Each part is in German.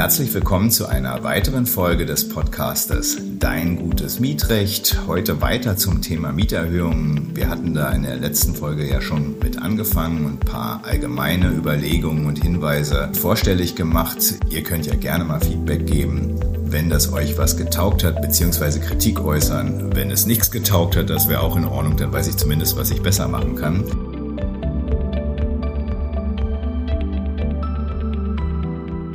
herzlich willkommen zu einer weiteren Folge des Podcastes Dein gutes Mietrecht. Heute weiter zum Thema Mieterhöhungen. Wir hatten da in der letzten Folge ja schon mit angefangen und ein paar allgemeine Überlegungen und Hinweise vorstellig gemacht. Ihr könnt ja gerne mal Feedback geben, wenn das euch was getaugt hat, beziehungsweise Kritik äußern. Wenn es nichts getaugt hat, das wäre auch in Ordnung, dann weiß ich zumindest, was ich besser machen kann.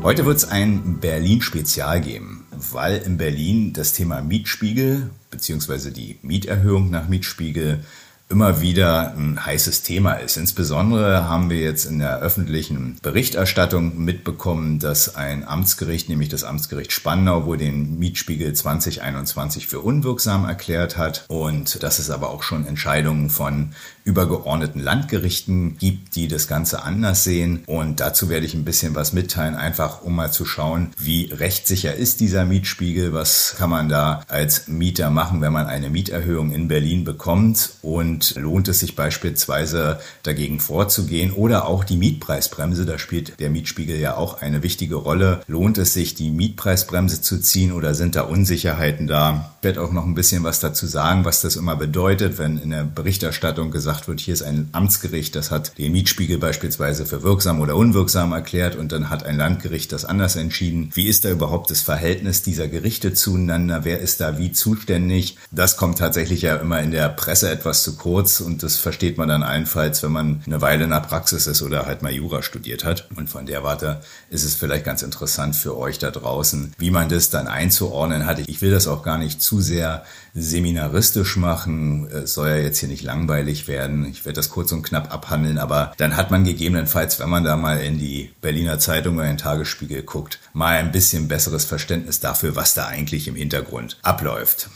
Heute wird es ein Berlin-Spezial geben, weil in Berlin das Thema Mietspiegel bzw. die Mieterhöhung nach Mietspiegel immer wieder ein heißes Thema ist. Insbesondere haben wir jetzt in der öffentlichen Berichterstattung mitbekommen, dass ein Amtsgericht, nämlich das Amtsgericht Spandau, wohl den Mietspiegel 2021 für unwirksam erklärt hat und dass es aber auch schon Entscheidungen von übergeordneten Landgerichten gibt, die das Ganze anders sehen. Und dazu werde ich ein bisschen was mitteilen, einfach um mal zu schauen, wie rechtssicher ist dieser Mietspiegel, was kann man da als Mieter machen, wenn man eine Mieterhöhung in Berlin bekommt und und lohnt es sich beispielsweise dagegen vorzugehen oder auch die Mietpreisbremse, da spielt der Mietspiegel ja auch eine wichtige Rolle. Lohnt es sich, die Mietpreisbremse zu ziehen oder sind da Unsicherheiten da? Ich werde auch noch ein bisschen was dazu sagen, was das immer bedeutet, wenn in der Berichterstattung gesagt wird, hier ist ein Amtsgericht, das hat den Mietspiegel beispielsweise für wirksam oder unwirksam erklärt und dann hat ein Landgericht das anders entschieden. Wie ist da überhaupt das Verhältnis dieser Gerichte zueinander? Wer ist da wie zuständig? Das kommt tatsächlich ja immer in der Presse etwas zu kurz und das versteht man dann allenfalls, wenn man eine Weile in der Praxis ist oder halt mal Jura studiert hat. Und von der Warte ist es vielleicht ganz interessant für euch da draußen, wie man das dann einzuordnen hat. Ich will das auch gar nicht zu sehr seminaristisch machen. Es soll ja jetzt hier nicht langweilig werden. Ich werde das kurz und knapp abhandeln, aber dann hat man gegebenenfalls, wenn man da mal in die Berliner Zeitung oder den Tagesspiegel guckt, mal ein bisschen besseres Verständnis dafür, was da eigentlich im Hintergrund abläuft.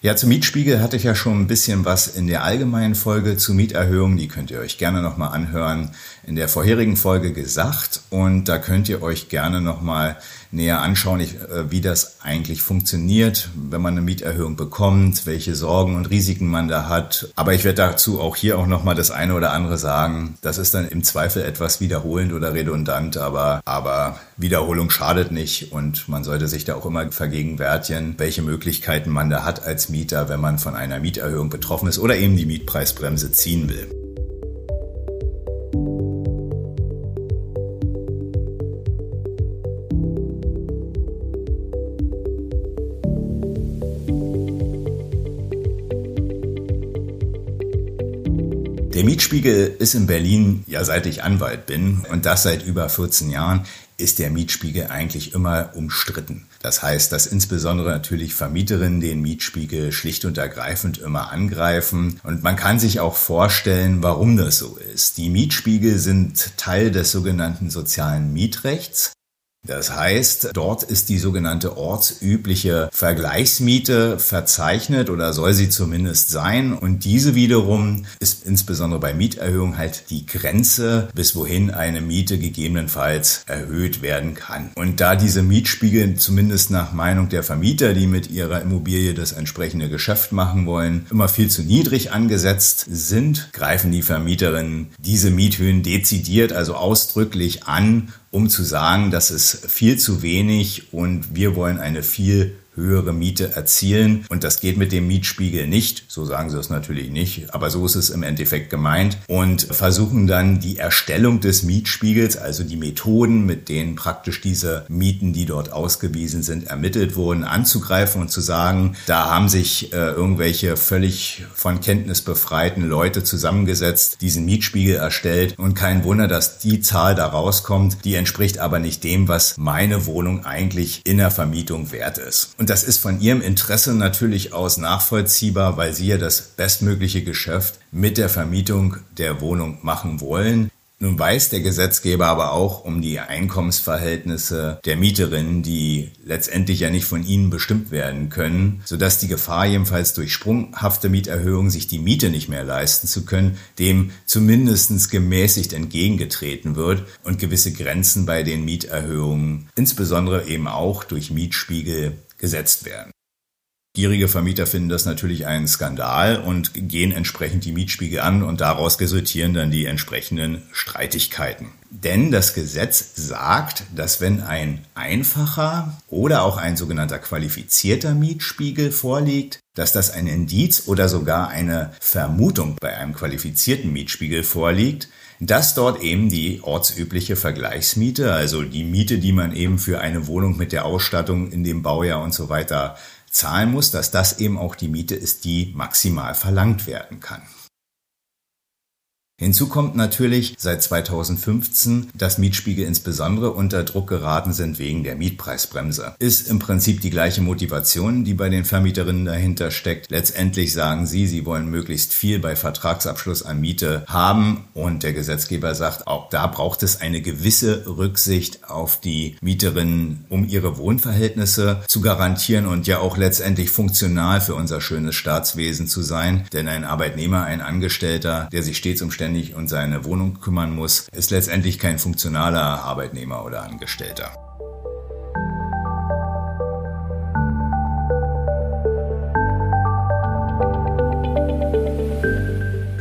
Ja, zum Mietspiegel hatte ich ja schon ein bisschen was in der allgemeinen Folge zu Mieterhöhungen. Die könnt ihr euch gerne nochmal anhören. In der vorherigen Folge gesagt. Und da könnt ihr euch gerne nochmal näher anschauen, äh, wie das eigentlich funktioniert, wenn man eine Mieterhöhung bekommt, welche Sorgen und Risiken man da hat. Aber ich werde dazu auch hier auch nochmal das eine oder andere sagen. Das ist dann im Zweifel etwas wiederholend oder redundant, aber, aber Wiederholung schadet nicht und man sollte sich da auch immer vergegenwärtigen, welche Möglichkeiten man da hat als Mieter, wenn man von einer Mieterhöhung betroffen ist oder eben die Mietpreisbremse ziehen will. Mietspiegel ist in Berlin, ja seit ich Anwalt bin und das seit über 14 Jahren, ist der Mietspiegel eigentlich immer umstritten. Das heißt, dass insbesondere natürlich Vermieterinnen den Mietspiegel schlicht und ergreifend immer angreifen. Und man kann sich auch vorstellen, warum das so ist. Die Mietspiegel sind Teil des sogenannten sozialen Mietrechts. Das heißt, dort ist die sogenannte ortsübliche Vergleichsmiete verzeichnet oder soll sie zumindest sein. Und diese wiederum ist insbesondere bei Mieterhöhung halt die Grenze, bis wohin eine Miete gegebenenfalls erhöht werden kann. Und da diese Mietspiegel zumindest nach Meinung der Vermieter, die mit ihrer Immobilie das entsprechende Geschäft machen wollen, immer viel zu niedrig angesetzt sind, greifen die Vermieterinnen diese Miethöhen dezidiert, also ausdrücklich an um zu sagen, das ist viel zu wenig und wir wollen eine viel höhere Miete erzielen. Und das geht mit dem Mietspiegel nicht. So sagen sie es natürlich nicht, aber so ist es im Endeffekt gemeint. Und versuchen dann die Erstellung des Mietspiegels, also die Methoden, mit denen praktisch diese Mieten, die dort ausgewiesen sind, ermittelt wurden, anzugreifen und zu sagen, da haben sich äh, irgendwelche völlig von Kenntnis befreiten Leute zusammengesetzt, diesen Mietspiegel erstellt und kein Wunder, dass die Zahl da rauskommt, die entspricht aber nicht dem, was meine Wohnung eigentlich in der Vermietung wert ist. Und das ist von Ihrem Interesse natürlich aus nachvollziehbar, weil Sie ja das bestmögliche Geschäft mit der Vermietung der Wohnung machen wollen. Nun weiß der Gesetzgeber aber auch um die Einkommensverhältnisse der Mieterinnen, die letztendlich ja nicht von ihnen bestimmt werden können, sodass die Gefahr jedenfalls durch sprunghafte Mieterhöhungen sich die Miete nicht mehr leisten zu können, dem zumindest gemäßigt entgegengetreten wird und gewisse Grenzen bei den Mieterhöhungen, insbesondere eben auch durch Mietspiegel, gesetzt werden. Gierige Vermieter finden das natürlich einen Skandal und gehen entsprechend die Mietspiegel an und daraus resultieren dann die entsprechenden Streitigkeiten. Denn das Gesetz sagt, dass wenn ein einfacher oder auch ein sogenannter qualifizierter Mietspiegel vorliegt, dass das ein Indiz oder sogar eine Vermutung bei einem qualifizierten Mietspiegel vorliegt, dass dort eben die ortsübliche Vergleichsmiete, also die Miete, die man eben für eine Wohnung mit der Ausstattung in dem Baujahr und so weiter zahlen muss, dass das eben auch die Miete ist, die maximal verlangt werden kann. Hinzu kommt natürlich seit 2015, dass Mietspiegel insbesondere unter Druck geraten sind wegen der Mietpreisbremse. Ist im Prinzip die gleiche Motivation, die bei den Vermieterinnen dahinter steckt. Letztendlich sagen sie, sie wollen möglichst viel bei Vertragsabschluss an Miete haben und der Gesetzgeber sagt, auch da braucht es eine gewisse Rücksicht auf die Mieterinnen, um ihre Wohnverhältnisse zu garantieren und ja auch letztendlich funktional für unser schönes Staatswesen zu sein. Denn ein Arbeitnehmer, ein Angestellter, der sich stets um ständig um seine Wohnung kümmern muss, ist letztendlich kein funktionaler Arbeitnehmer oder Angestellter.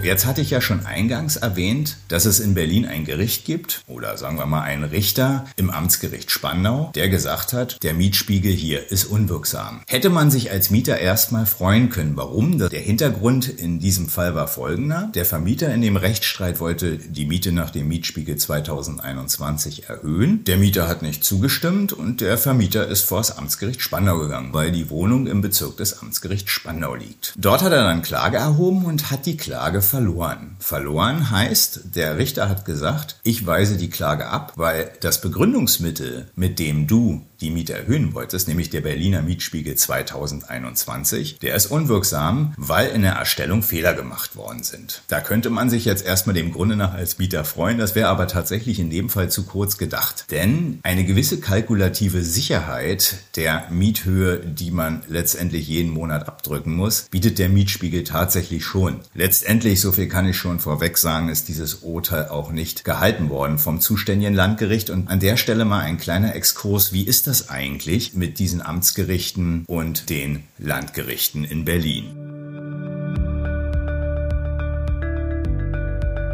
Jetzt hatte ich ja schon eingangs erwähnt, dass es in Berlin ein Gericht gibt oder sagen wir mal einen Richter im Amtsgericht Spandau, der gesagt hat, der Mietspiegel hier ist unwirksam. Hätte man sich als Mieter erstmal freuen können. Warum? Der Hintergrund in diesem Fall war folgender. Der Vermieter in dem Rechtsstreit wollte die Miete nach dem Mietspiegel 2021 erhöhen. Der Mieter hat nicht zugestimmt und der Vermieter ist vor das Amtsgericht Spandau gegangen, weil die Wohnung im Bezirk des Amtsgerichts Spandau liegt. Dort hat er dann Klage erhoben und hat die Klage verloren verloren. Verloren heißt, der Richter hat gesagt, ich weise die Klage ab, weil das Begründungsmittel, mit dem du die Miete erhöhen wolltest, nämlich der Berliner Mietspiegel 2021, der ist unwirksam, weil in der Erstellung Fehler gemacht worden sind. Da könnte man sich jetzt erstmal dem Grunde nach als Mieter freuen, das wäre aber tatsächlich in dem Fall zu kurz gedacht. Denn eine gewisse kalkulative Sicherheit der Miethöhe, die man letztendlich jeden Monat abdrücken muss, bietet der Mietspiegel tatsächlich schon. Letztendlich, so viel kann ich schon vorweg sagen, ist dieses Urteil auch nicht gehalten worden vom zuständigen Landgericht. Und an der Stelle mal ein kleiner Exkurs, wie ist das eigentlich mit diesen Amtsgerichten und den Landgerichten in Berlin?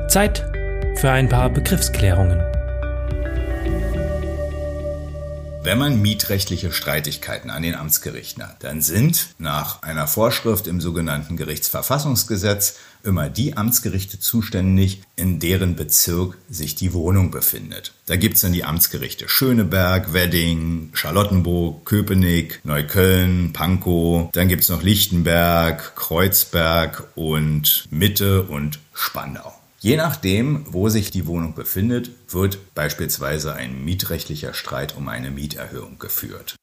Zeit für ein paar Begriffsklärungen. Wenn man mietrechtliche Streitigkeiten an den Amtsgerichten hat, dann sind nach einer Vorschrift im sogenannten Gerichtsverfassungsgesetz immer die Amtsgerichte zuständig, in deren Bezirk sich die Wohnung befindet. Da gibt's dann die Amtsgerichte Schöneberg, Wedding, Charlottenburg, Köpenick, Neukölln, Pankow. Dann gibt's noch Lichtenberg, Kreuzberg und Mitte und Spandau. Je nachdem, wo sich die Wohnung befindet, wird beispielsweise ein mietrechtlicher Streit um eine Mieterhöhung geführt.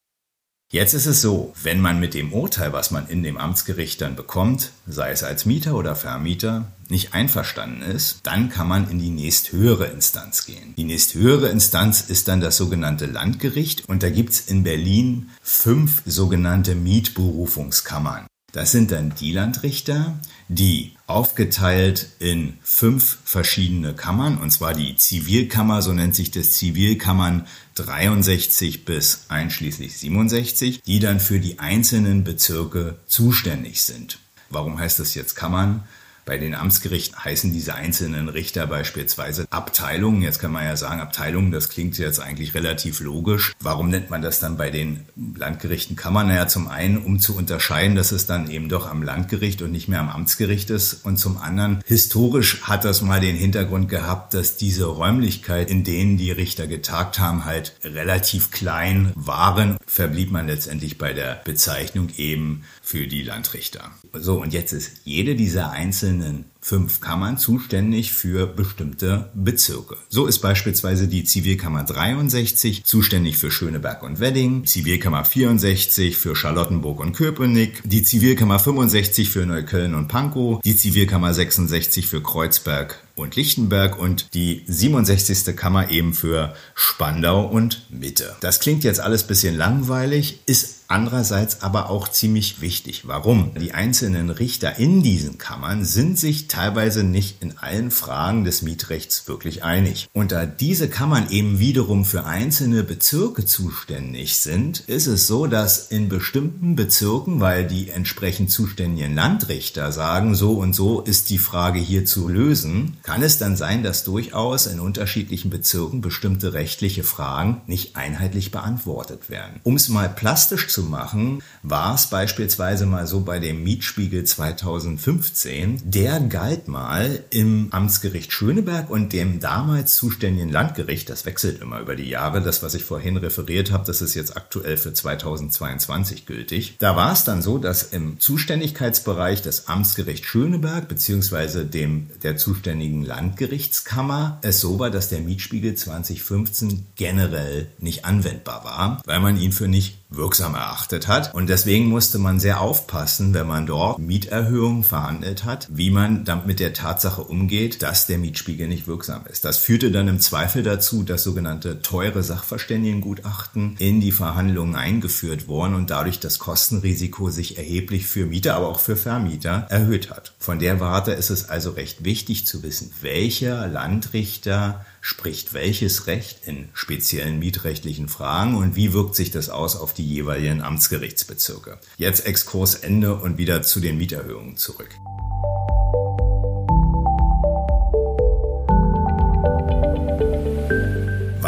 Jetzt ist es so, wenn man mit dem Urteil, was man in dem Amtsgericht dann bekommt, sei es als Mieter oder Vermieter, nicht einverstanden ist, dann kann man in die nächsthöhere Instanz gehen. Die nächsthöhere Instanz ist dann das sogenannte Landgericht und da gibt's in Berlin fünf sogenannte Mietberufungskammern. Das sind dann die Landrichter, die aufgeteilt in fünf verschiedene Kammern, und zwar die Zivilkammer, so nennt sich das Zivilkammern 63 bis einschließlich 67, die dann für die einzelnen Bezirke zuständig sind. Warum heißt das jetzt Kammern? Bei den Amtsgerichten heißen diese einzelnen Richter beispielsweise Abteilungen. Jetzt kann man ja sagen, Abteilungen, das klingt jetzt eigentlich relativ logisch. Warum nennt man das dann bei den Landgerichten Kammern? Naja, zum einen, um zu unterscheiden, dass es dann eben doch am Landgericht und nicht mehr am Amtsgericht ist. Und zum anderen, historisch hat das mal den Hintergrund gehabt, dass diese Räumlichkeit, in denen die Richter getagt haben, halt relativ klein waren. Verblieb man letztendlich bei der Bezeichnung eben für die Landrichter. So, und jetzt ist jede dieser einzelnen fünf Kammern zuständig für bestimmte Bezirke. So ist beispielsweise die Zivilkammer 63 zuständig für Schöneberg und Wedding, Zivilkammer 64 für Charlottenburg und Köpenick, die Zivilkammer 65 für Neukölln und Pankow, die Zivilkammer 66 für Kreuzberg und Lichtenberg und die 67. Kammer eben für Spandau und Mitte. Das klingt jetzt alles bisschen langweilig, ist andererseits aber auch ziemlich wichtig. Warum? Die einzelnen Richter in diesen Kammern sind sich teilweise nicht in allen Fragen des Mietrechts wirklich einig. Und da diese Kammern eben wiederum für einzelne Bezirke zuständig sind, ist es so, dass in bestimmten Bezirken, weil die entsprechend zuständigen Landrichter sagen, so und so ist die Frage hier zu lösen, kann es dann sein, dass durchaus in unterschiedlichen Bezirken bestimmte rechtliche Fragen nicht einheitlich beantwortet werden. Um es mal plastisch zu machen, war es beispielsweise mal so bei dem Mietspiegel 2015, der galt mal im Amtsgericht Schöneberg und dem damals zuständigen Landgericht, das wechselt immer über die Jahre, das, was ich vorhin referiert habe, das ist jetzt aktuell für 2022 gültig. Da war es dann so, dass im Zuständigkeitsbereich des Amtsgericht Schöneberg beziehungsweise dem der zuständigen Landgerichtskammer es so war, dass der Mietspiegel 2015 generell nicht anwendbar war, weil man ihn für nicht wirksam erachtet hat. Und deswegen musste man sehr aufpassen, wenn man dort Mieterhöhungen verhandelt hat, wie man dann mit der Tatsache umgeht, dass der Mietspiegel nicht wirksam ist. Das führte dann im Zweifel dazu, dass sogenannte teure Sachverständigengutachten in die Verhandlungen eingeführt wurden und dadurch das Kostenrisiko sich erheblich für Mieter, aber auch für Vermieter erhöht hat. Von der Warte ist es also recht wichtig zu wissen, welcher Landrichter spricht welches Recht in speziellen mietrechtlichen Fragen und wie wirkt sich das aus auf die jeweiligen Amtsgerichtsbezirke. Jetzt Exkurs Ende und wieder zu den Mieterhöhungen zurück.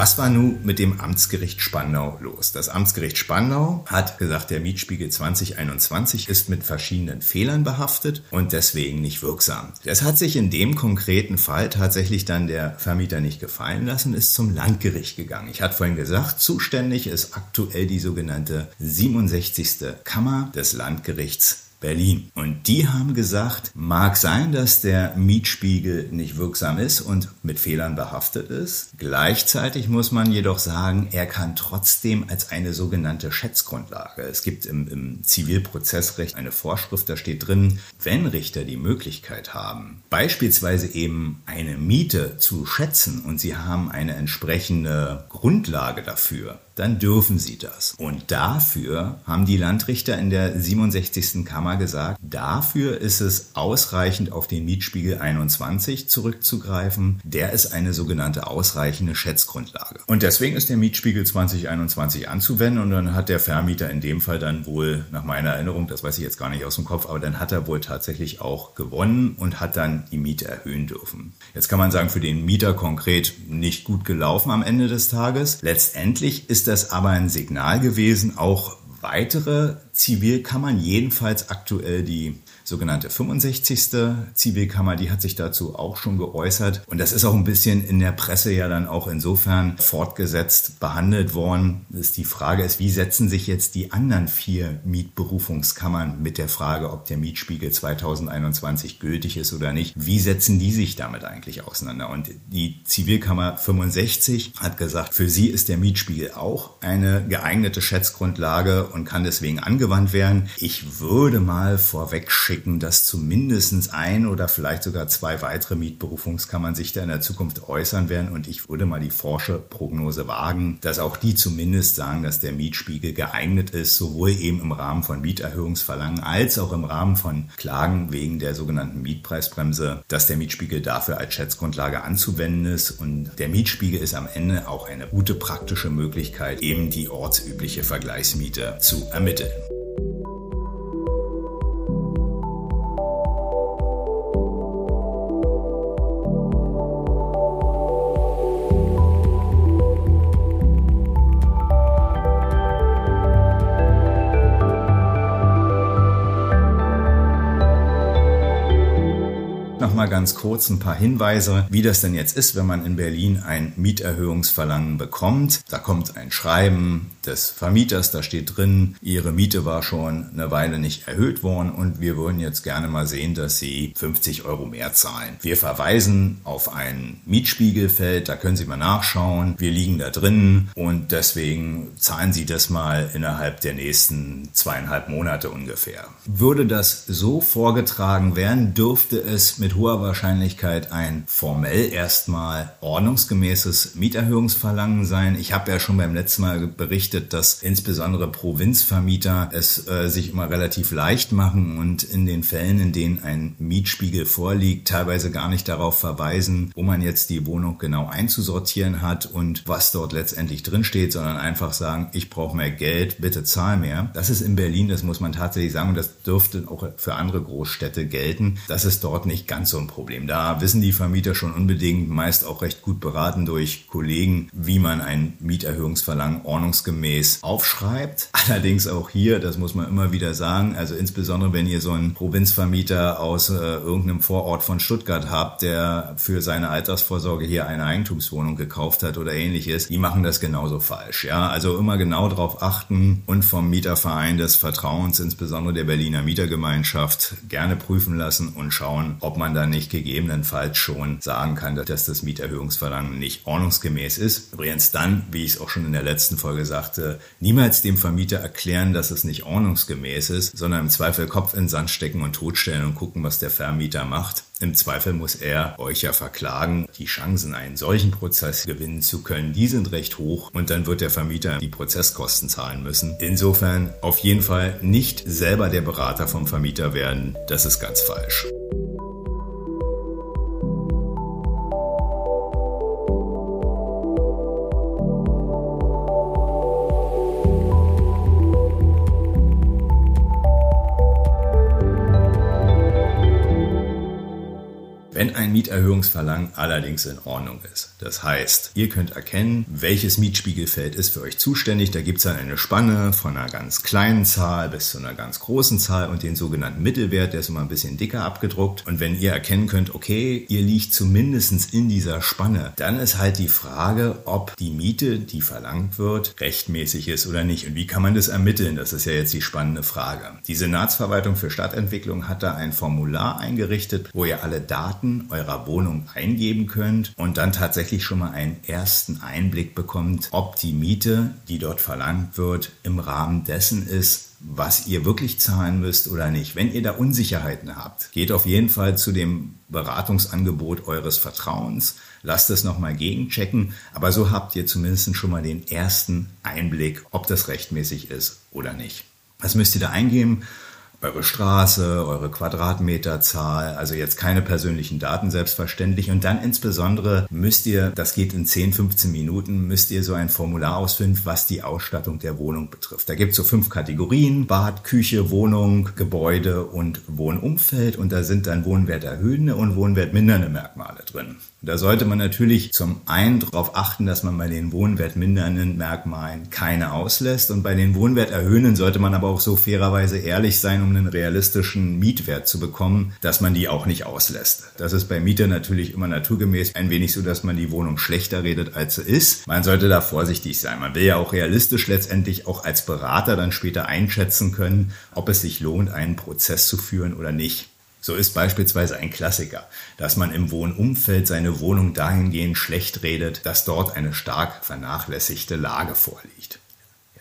Was war nun mit dem Amtsgericht Spandau los? Das Amtsgericht Spandau hat gesagt, der Mietspiegel 2021 ist mit verschiedenen Fehlern behaftet und deswegen nicht wirksam. Das hat sich in dem konkreten Fall tatsächlich dann der Vermieter nicht gefallen lassen, ist zum Landgericht gegangen. Ich hatte vorhin gesagt, zuständig ist aktuell die sogenannte 67. Kammer des Landgerichts Berlin. Und die haben gesagt, mag sein, dass der Mietspiegel nicht wirksam ist und mit Fehlern behaftet ist. Gleichzeitig muss man jedoch sagen, er kann trotzdem als eine sogenannte Schätzgrundlage. Es gibt im, im Zivilprozessrecht eine Vorschrift, da steht drin, wenn Richter die Möglichkeit haben, beispielsweise eben eine Miete zu schätzen und sie haben eine entsprechende Grundlage dafür, dann dürfen sie das. Und dafür haben die Landrichter in der 67. Kammer gesagt, dafür ist es ausreichend auf den Mietspiegel 21 zurückzugreifen. Der ist eine sogenannte ausreichende Schätzgrundlage. Und deswegen ist der Mietspiegel 2021 anzuwenden und dann hat der Vermieter in dem Fall dann wohl, nach meiner Erinnerung, das weiß ich jetzt gar nicht aus dem Kopf, aber dann hat er wohl tatsächlich auch gewonnen und hat dann die Miete erhöhen dürfen. Jetzt kann man sagen, für den Mieter konkret nicht gut gelaufen am Ende des Tages. Letztendlich ist ist das aber ein Signal gewesen, auch weitere Zivilkammern, jedenfalls aktuell die sogenannte 65. Zivilkammer, die hat sich dazu auch schon geäußert. Und das ist auch ein bisschen in der Presse ja dann auch insofern fortgesetzt behandelt worden, dass die Frage ist, wie setzen sich jetzt die anderen vier Mietberufungskammern mit der Frage, ob der Mietspiegel 2021 gültig ist oder nicht, wie setzen die sich damit eigentlich auseinander? Und die Zivilkammer 65 hat gesagt, für sie ist der Mietspiegel auch eine geeignete Schätzgrundlage und kann deswegen angewandt werden. Ich würde mal vorweg schicken, dass zumindest ein oder vielleicht sogar zwei weitere Mietberufungskammern sich da in der Zukunft äußern werden. Und ich würde mal die forsche Prognose wagen, dass auch die zumindest sagen, dass der Mietspiegel geeignet ist, sowohl eben im Rahmen von Mieterhöhungsverlangen als auch im Rahmen von Klagen wegen der sogenannten Mietpreisbremse, dass der Mietspiegel dafür als Schätzgrundlage anzuwenden ist. Und der Mietspiegel ist am Ende auch eine gute praktische Möglichkeit, eben die ortsübliche Vergleichsmiete zu ermitteln. Ganz kurz ein paar Hinweise, wie das denn jetzt ist, wenn man in Berlin ein Mieterhöhungsverlangen bekommt. Da kommt ein Schreiben des Vermieters, da steht drin, Ihre Miete war schon eine Weile nicht erhöht worden und wir würden jetzt gerne mal sehen, dass Sie 50 Euro mehr zahlen. Wir verweisen auf ein Mietspiegelfeld, da können Sie mal nachschauen. Wir liegen da drin und deswegen zahlen Sie das mal innerhalb der nächsten zweieinhalb Monate ungefähr. Würde das so vorgetragen werden, dürfte es mit hoher Wahrscheinlichkeit ein formell erstmal ordnungsgemäßes Mieterhöhungsverlangen sein. Ich habe ja schon beim letzten Mal berichtet, berichtet, dass insbesondere Provinzvermieter es äh, sich immer relativ leicht machen und in den Fällen, in denen ein Mietspiegel vorliegt, teilweise gar nicht darauf verweisen, wo man jetzt die Wohnung genau einzusortieren hat und was dort letztendlich drinsteht, sondern einfach sagen, ich brauche mehr Geld, bitte zahl mehr. Das ist in Berlin, das muss man tatsächlich sagen, und das dürfte auch für andere Großstädte gelten. Das ist dort nicht ganz so ein Problem. Da wissen die Vermieter schon unbedingt, meist auch recht gut beraten durch Kollegen, wie man ein Mieterhöhungsverlangen ordnungsgemäß aufschreibt. Allerdings auch hier, das muss man immer wieder sagen, also insbesondere wenn ihr so einen Provinzvermieter aus äh, irgendeinem Vorort von Stuttgart habt, der für seine Altersvorsorge hier eine Eigentumswohnung gekauft hat oder ähnliches, die machen das genauso falsch. Ja, also immer genau darauf achten und vom Mieterverein des Vertrauens, insbesondere der Berliner Mietergemeinschaft, gerne prüfen lassen und schauen, ob man da nicht gegebenenfalls schon sagen kann, dass das Mieterhöhungsverlangen nicht ordnungsgemäß ist. Übrigens dann, wie ich es auch schon in der letzten Folge sagte, niemals dem Vermieter erklären, dass es nicht ordnungsgemäß ist, sondern im Zweifel Kopf in Sand stecken und totstellen und gucken, was der Vermieter macht. Im Zweifel muss er euch ja verklagen. Die Chancen, einen solchen Prozess gewinnen zu können, die sind recht hoch und dann wird der Vermieter die Prozesskosten zahlen müssen. Insofern auf jeden Fall nicht selber der Berater vom Vermieter werden. Das ist ganz falsch. Wenn ein Mieterhöhungsverlangen allerdings in Ordnung ist. Das heißt, ihr könnt erkennen, welches Mietspiegelfeld ist für euch zuständig. Da gibt es dann eine Spanne von einer ganz kleinen Zahl bis zu einer ganz großen Zahl und den sogenannten Mittelwert, der ist immer ein bisschen dicker abgedruckt. Und wenn ihr erkennen könnt, okay, ihr liegt zumindest in dieser Spanne, dann ist halt die Frage, ob die Miete, die verlangt wird, rechtmäßig ist oder nicht. Und wie kann man das ermitteln? Das ist ja jetzt die spannende Frage. Die Senatsverwaltung für Stadtentwicklung hat da ein Formular eingerichtet, wo ihr alle Daten eurer Wohnung eingeben könnt und dann tatsächlich schon mal einen ersten Einblick bekommt, ob die Miete, die dort verlangt wird, im Rahmen dessen ist, was ihr wirklich zahlen müsst oder nicht. Wenn ihr da Unsicherheiten habt, geht auf jeden Fall zu dem Beratungsangebot eures Vertrauens. Lasst es nochmal gegenchecken, aber so habt ihr zumindest schon mal den ersten Einblick, ob das rechtmäßig ist oder nicht. Was müsst ihr da eingeben? Eure Straße, eure Quadratmeterzahl, also jetzt keine persönlichen Daten selbstverständlich. Und dann insbesondere müsst ihr, das geht in 10, 15 Minuten, müsst ihr so ein Formular ausfüllen, was die Ausstattung der Wohnung betrifft. Da gibt es so fünf Kategorien, Bad, Küche, Wohnung, Gebäude und Wohnumfeld. Und da sind dann wohnwerterhöhende und wohnwertmindernde Merkmale drin. Da sollte man natürlich zum einen darauf achten, dass man bei den wohnwertmindernden Merkmalen keine auslässt und bei den wohnwerterhöhenden sollte man aber auch so fairerweise ehrlich sein, um einen realistischen Mietwert zu bekommen, dass man die auch nicht auslässt. Das ist bei Mieter natürlich immer naturgemäß ein wenig so, dass man die Wohnung schlechter redet, als sie ist. Man sollte da vorsichtig sein. Man will ja auch realistisch letztendlich auch als Berater dann später einschätzen können, ob es sich lohnt, einen Prozess zu führen oder nicht. So ist beispielsweise ein Klassiker, dass man im Wohnumfeld seine Wohnung dahingehend schlecht redet, dass dort eine stark vernachlässigte Lage vorliegt.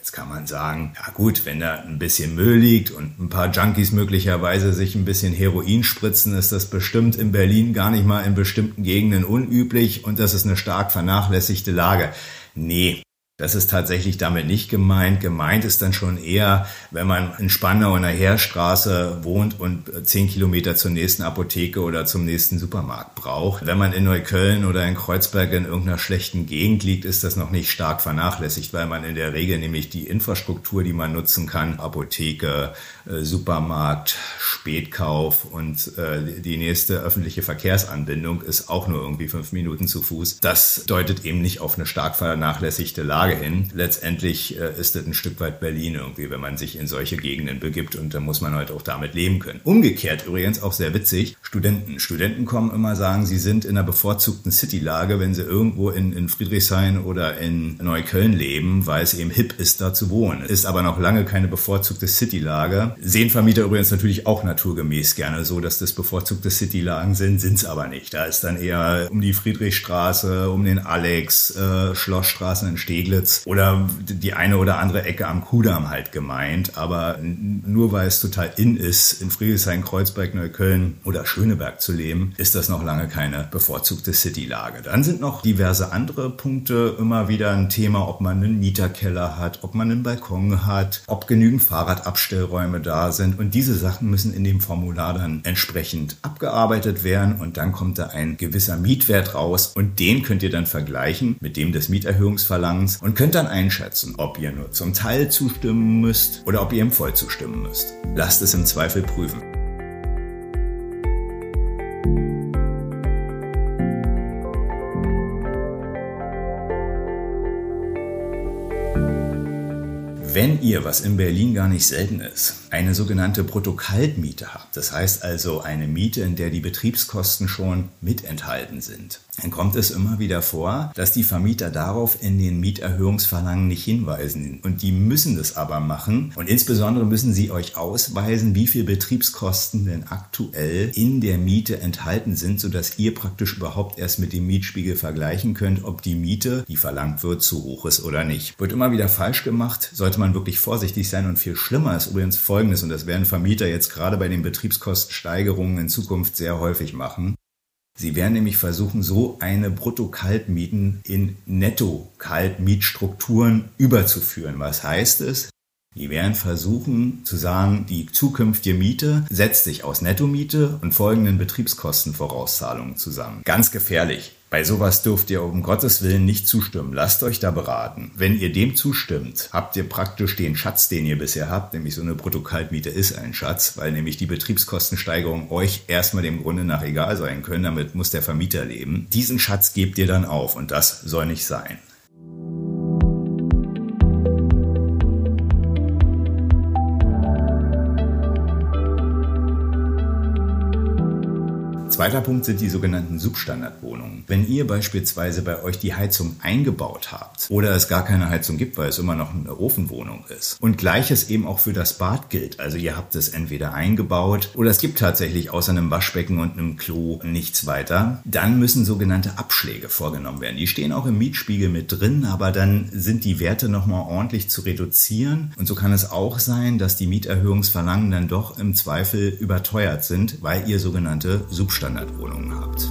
Jetzt kann man sagen, ja gut, wenn da ein bisschen Müll liegt und ein paar Junkies möglicherweise sich ein bisschen Heroin spritzen, ist das bestimmt in Berlin gar nicht mal in bestimmten Gegenden unüblich und das ist eine stark vernachlässigte Lage. Nee, das ist tatsächlich damit nicht gemeint. Gemeint ist dann schon eher, wenn man in Spandau in der Heerstraße wohnt und zehn Kilometer zur nächsten Apotheke oder zum nächsten Supermarkt braucht. Wenn man in Neukölln oder in Kreuzberg in irgendeiner schlechten Gegend liegt, ist das noch nicht stark vernachlässigt, weil man in der Regel nämlich die Infrastruktur, die man nutzen kann, Apotheke, äh, Supermarkt, Spätkauf und äh, die nächste öffentliche Verkehrsanbindung ist auch nur irgendwie fünf Minuten zu Fuß. Das deutet eben nicht auf eine stark vernachlässigte Lage Frage hin. Letztendlich äh, ist das ein Stück weit Berlin irgendwie, wenn man sich in solche Gegenden begibt und da muss man halt auch damit leben können. Umgekehrt übrigens auch sehr witzig, Studenten. Studenten kommen immer sagen, sie sind in einer bevorzugten City-Lage, wenn sie irgendwo in, in Friedrichshain oder in Neukölln leben, weil es eben hip ist, da zu wohnen. Ist aber noch lange keine bevorzugte City-Lage. Sehen Vermieter übrigens natürlich auch naturgemäß gerne so, dass das bevorzugte City-Lagen sind, sind es aber nicht. Da ist dann eher um die Friedrichstraße, um den Alex, äh, Schlossstraßen in Steglitz Teplitz oder die eine oder andere Ecke am Kudamm halt gemeint. Aber nur weil es total in ist, in Friedrichshain, Kreuzberg, Neukölln oder Schöneberg zu leben, ist das noch lange keine bevorzugte City-Lage. Dann sind noch diverse andere Punkte immer wieder ein Thema, ob man einen Mieterkeller hat, ob man einen Balkon hat, ob genügend Fahrradabstellräume da sind. Und diese Sachen müssen in dem Formular dann entsprechend abgearbeitet werden und dann kommt da ein gewisser Mietwert raus und den könnt ihr dann vergleichen mit dem des Mieterhöhungsverlangens und könnt dann einschätzen, ob ihr nur zum Teil zustimmen müsst oder ob ihr ihm voll zustimmen müsst. Lasst es im Zweifel prüfen. Wenn ihr, was in Berlin gar nicht selten ist, eine sogenannte Bruttokaltmiete habt, das heißt also eine Miete, in der die Betriebskosten schon mit enthalten sind, dann kommt es immer wieder vor, dass die Vermieter darauf in den Mieterhöhungsverlangen nicht hinweisen. Und die müssen das aber machen. Und insbesondere müssen sie euch ausweisen, wie viel Betriebskosten denn aktuell in der Miete enthalten sind, sodass ihr praktisch überhaupt erst mit dem Mietspiegel vergleichen könnt, ob die Miete, die verlangt wird, zu hoch ist oder nicht. Wird immer wieder falsch gemacht, sollte man wirklich vorsichtig sein. Und viel schlimmer ist übrigens Folgendes, und das werden Vermieter jetzt gerade bei den Betriebskostensteigerungen in Zukunft sehr häufig machen. Sie werden nämlich versuchen, so eine Brutto-Kaltmieten in Netto-Kaltmietstrukturen überzuführen. Was heißt es? Die werden versuchen zu sagen, die zukünftige Miete setzt sich aus Nettomiete und folgenden Betriebskostenvorauszahlungen zusammen. Ganz gefährlich. Bei sowas dürft ihr um Gottes Willen nicht zustimmen. Lasst euch da beraten. Wenn ihr dem zustimmt, habt ihr praktisch den Schatz, den ihr bisher habt, nämlich so eine Bruttokaltmiete ist ein Schatz, weil nämlich die Betriebskostensteigerung euch erstmal dem Grunde nach egal sein können. Damit muss der Vermieter leben. Diesen Schatz gebt ihr dann auf und das soll nicht sein. Zweiter Punkt sind die sogenannten Substandardwohnungen. Wenn ihr beispielsweise bei euch die Heizung eingebaut habt oder es gar keine Heizung gibt, weil es immer noch eine Ofenwohnung ist und gleiches eben auch für das Bad gilt, also ihr habt es entweder eingebaut oder es gibt tatsächlich außer einem Waschbecken und einem Klo nichts weiter, dann müssen sogenannte Abschläge vorgenommen werden. Die stehen auch im Mietspiegel mit drin, aber dann sind die Werte nochmal ordentlich zu reduzieren und so kann es auch sein, dass die Mieterhöhungsverlangen dann doch im Zweifel überteuert sind, weil ihr sogenannte Substandardwohnungen Standardwohnungen habt.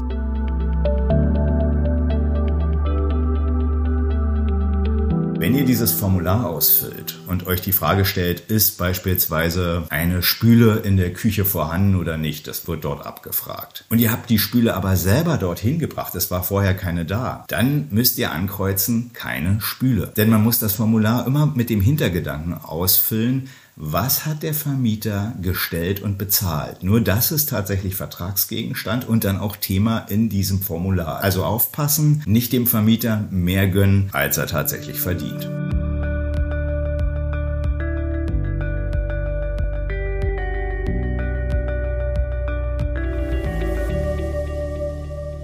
Wenn ihr dieses Formular ausfüllt und euch die Frage stellt, ist beispielsweise eine Spüle in der Küche vorhanden oder nicht, das wird dort abgefragt. Und ihr habt die Spüle aber selber dorthin gebracht, es war vorher keine da, dann müsst ihr ankreuzen, keine Spüle. Denn man muss das Formular immer mit dem Hintergedanken ausfüllen, was hat der Vermieter gestellt und bezahlt. Nur das ist tatsächlich Vertragsgegenstand und dann auch Thema in diesem Formular. Also aufpassen, nicht dem Vermieter mehr gönnen, als er tatsächlich verdient.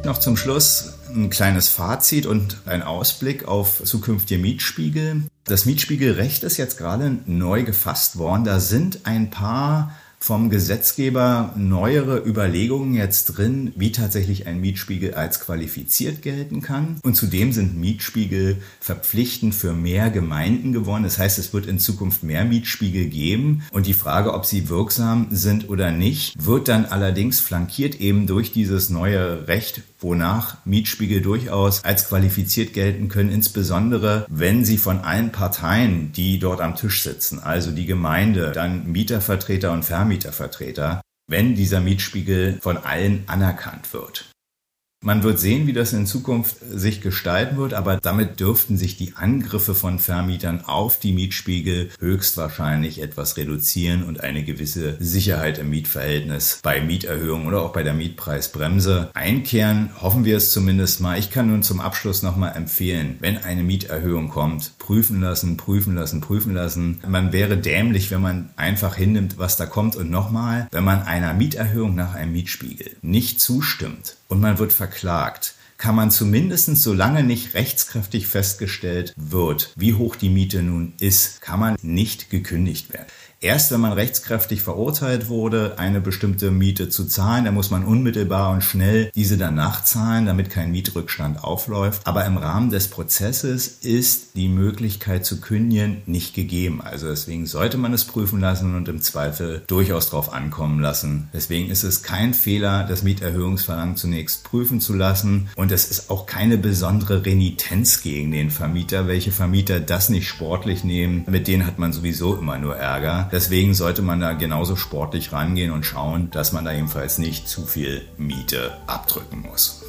Noch zum Schluss ein kleines Fazit und ein Ausblick auf zukünftige Mietspiegel. Das Mietspiegelrecht ist jetzt gerade neu gefasst worden. Da sind ein paar vom Gesetzgeber neuere Überlegungen jetzt drin, wie tatsächlich ein Mietspiegel als qualifiziert gelten kann. Und zudem sind Mietspiegel verpflichtend für mehr Gemeinden geworden. Das heißt, es wird in Zukunft mehr Mietspiegel geben. Und die Frage, ob sie wirksam sind oder nicht, wird dann allerdings flankiert eben durch dieses neue Recht wonach Mietspiegel durchaus als qualifiziert gelten können, insbesondere wenn sie von allen Parteien, die dort am Tisch sitzen, also die Gemeinde, dann Mietervertreter und Vermietervertreter, wenn dieser Mietspiegel von allen anerkannt wird. Man wird sehen, wie das in Zukunft sich gestalten wird, aber damit dürften sich die Angriffe von Vermietern auf die Mietspiegel höchstwahrscheinlich etwas reduzieren und eine gewisse Sicherheit im Mietverhältnis bei Mieterhöhungen oder auch bei der Mietpreisbremse einkehren. Hoffen wir es zumindest mal. Ich kann nun zum Abschluss nochmal empfehlen, wenn eine Mieterhöhung kommt, prüfen lassen, prüfen lassen, prüfen lassen. Man wäre dämlich, wenn man einfach hinnimmt, was da kommt und nochmal, wenn man einer Mieterhöhung nach einem Mietspiegel nicht zustimmt, und man wird verklagt, kann man zumindest solange nicht rechtskräftig festgestellt wird, wie hoch die Miete nun ist, kann man nicht gekündigt werden. Erst wenn man rechtskräftig verurteilt wurde, eine bestimmte Miete zu zahlen. Da muss man unmittelbar und schnell diese dann nachzahlen, damit kein Mietrückstand aufläuft. Aber im Rahmen des Prozesses ist die Möglichkeit zu kündigen nicht gegeben. Also deswegen sollte man es prüfen lassen und im Zweifel durchaus darauf ankommen lassen. Deswegen ist es kein Fehler, das Mieterhöhungsverlangen zunächst prüfen zu lassen. Und es ist auch keine besondere Renitenz gegen den Vermieter. Welche Vermieter das nicht sportlich nehmen, mit denen hat man sowieso immer nur Ärger. Deswegen sollte man da genauso sportlich rangehen und schauen, dass man da jedenfalls nicht zu viel Miete abdrücken muss.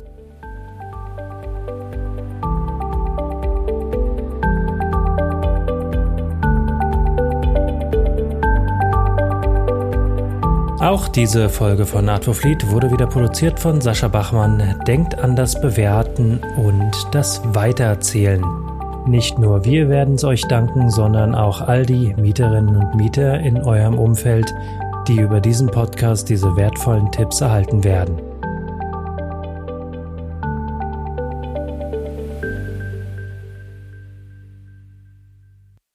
Auch diese Folge von Naturfleet wurde wieder produziert von Sascha Bachmann. Denkt an das Bewerten und das Weitererzählen. Nicht nur wir werden es euch danken, sondern auch all die Mieterinnen und Mieter in eurem Umfeld, die über diesen Podcast diese wertvollen Tipps erhalten werden.